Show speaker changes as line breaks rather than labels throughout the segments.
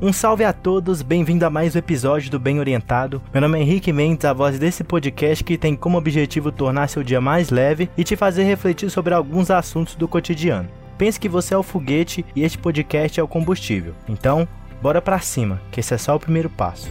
Um salve a todos, bem-vindo a mais um episódio do Bem Orientado. Meu nome é Henrique Mendes, a voz desse podcast que tem como objetivo tornar seu dia mais leve e te fazer refletir sobre alguns assuntos do cotidiano. Pense que você é o foguete e este podcast é o combustível. Então, bora pra cima, que esse é só o primeiro passo.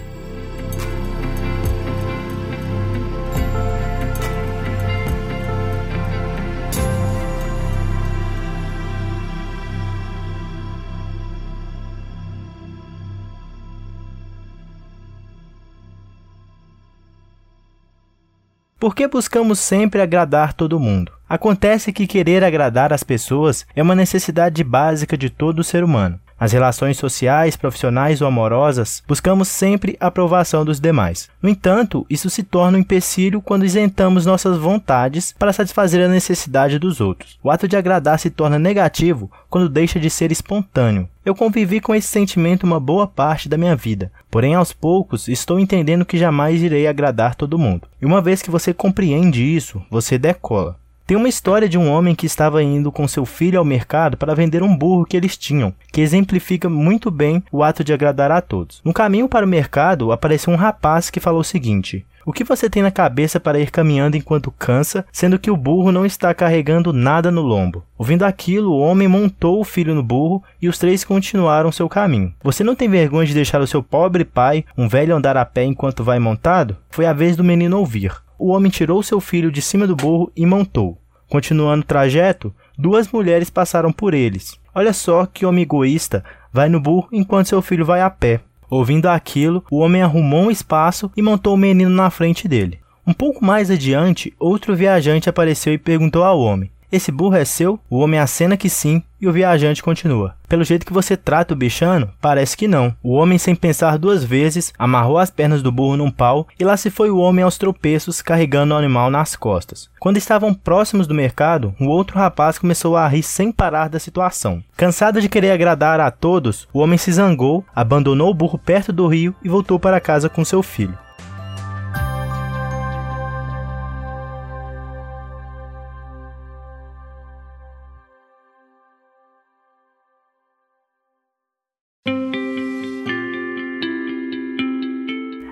Por que buscamos sempre agradar todo mundo? Acontece que querer agradar as pessoas é uma necessidade básica de todo ser humano. Nas relações sociais, profissionais ou amorosas, buscamos sempre a aprovação dos demais. No entanto, isso se torna um empecilho quando isentamos nossas vontades para satisfazer a necessidade dos outros. O ato de agradar se torna negativo quando deixa de ser espontâneo. Eu convivi com esse sentimento uma boa parte da minha vida, porém aos poucos estou entendendo que jamais irei agradar todo mundo. E uma vez que você compreende isso, você decola. Tem uma história de um homem que estava indo com seu filho ao mercado para vender um burro que eles tinham, que exemplifica muito bem o ato de agradar a todos. No caminho para o mercado, apareceu um rapaz que falou o seguinte: o que você tem na cabeça para ir caminhando enquanto cansa, sendo que o burro não está carregando nada no lombo? Ouvindo aquilo, o homem montou o filho no burro e os três continuaram seu caminho. Você não tem vergonha de deixar o seu pobre pai, um velho, andar a pé enquanto vai montado? Foi a vez do menino ouvir o homem tirou seu filho de cima do burro e montou. Continuando o trajeto, duas mulheres passaram por eles. Olha só que homem egoísta, vai no burro enquanto seu filho vai a pé. Ouvindo aquilo, o homem arrumou um espaço e montou o menino na frente dele. Um pouco mais adiante, outro viajante apareceu e perguntou ao homem: esse burro é seu? O homem acena que sim e o viajante continua. Pelo jeito que você trata o bichano, parece que não. O homem, sem pensar duas vezes, amarrou as pernas do burro num pau e lá se foi o homem aos tropeços carregando o animal nas costas. Quando estavam próximos do mercado, o outro rapaz começou a rir sem parar da situação. Cansado de querer agradar a todos, o homem se zangou, abandonou o burro perto do rio e voltou para casa com seu filho.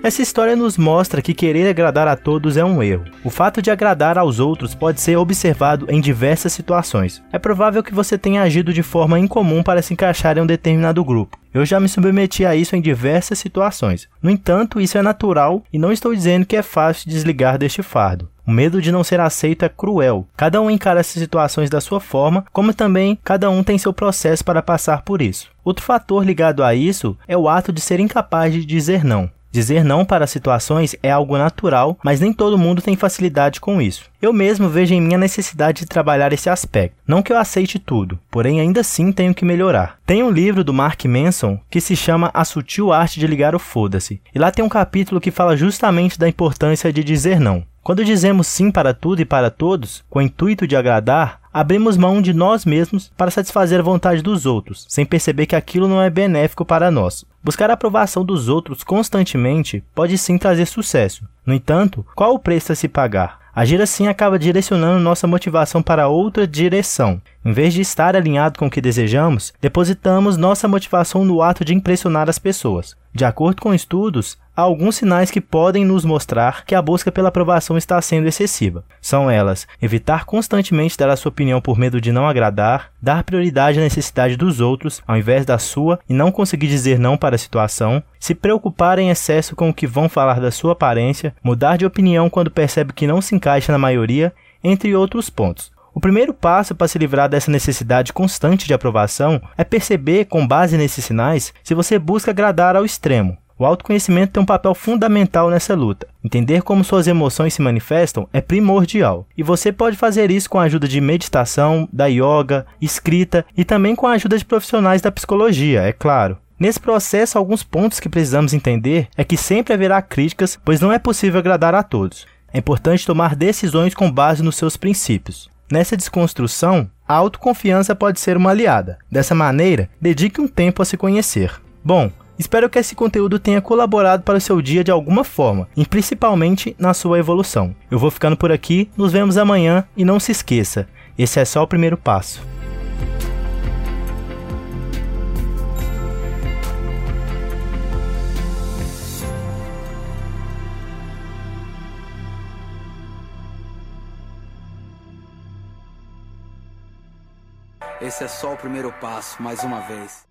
Essa história nos mostra que querer agradar a todos é um erro. O fato de agradar aos outros pode ser observado em diversas situações. É provável que você tenha agido de forma incomum para se encaixar em um determinado grupo. Eu já me submeti a isso em diversas situações. No entanto, isso é natural e não estou dizendo que é fácil desligar deste fardo. O medo de não ser aceito é cruel. Cada um encara essas situações da sua forma, como também cada um tem seu processo para passar por isso. Outro fator ligado a isso é o ato de ser incapaz de dizer não. Dizer não para situações é algo natural, mas nem todo mundo tem facilidade com isso. Eu mesmo vejo em minha necessidade de trabalhar esse aspecto. Não que eu aceite tudo, porém ainda assim tenho que melhorar. Tem um livro do Mark Manson que se chama A Sutil Arte de Ligar o Foda-se, e lá tem um capítulo que fala justamente da importância de dizer não. Quando dizemos sim para tudo e para todos, com o intuito de agradar, abrimos mão de nós mesmos para satisfazer a vontade dos outros, sem perceber que aquilo não é benéfico para nós. Buscar a aprovação dos outros constantemente pode sim trazer sucesso. No entanto, qual o preço a se pagar? Agir assim acaba direcionando nossa motivação para outra direção. Em vez de estar alinhado com o que desejamos, depositamos nossa motivação no ato de impressionar as pessoas. De acordo com estudos, há alguns sinais que podem nos mostrar que a busca pela aprovação está sendo excessiva. São elas: evitar constantemente dar a sua opinião por medo de não agradar, dar prioridade à necessidade dos outros ao invés da sua e não conseguir dizer não para a situação, se preocupar em excesso com o que vão falar da sua aparência, mudar de opinião quando percebe que não se encaixa na maioria, entre outros pontos. O primeiro passo para se livrar dessa necessidade constante de aprovação é perceber, com base nesses sinais, se você busca agradar ao extremo. O autoconhecimento tem um papel fundamental nessa luta. Entender como suas emoções se manifestam é primordial. E você pode fazer isso com a ajuda de meditação, da yoga, escrita e também com a ajuda de profissionais da psicologia, é claro. Nesse processo, alguns pontos que precisamos entender é que sempre haverá críticas, pois não é possível agradar a todos. É importante tomar decisões com base nos seus princípios. Nessa desconstrução, a autoconfiança pode ser uma aliada. Dessa maneira, dedique um tempo a se conhecer. Bom, Espero que esse conteúdo tenha colaborado para o seu dia de alguma forma, e principalmente na sua evolução. Eu vou ficando por aqui, nos vemos amanhã e não se esqueça, esse é só o primeiro passo.
Esse é só o primeiro passo, mais uma vez.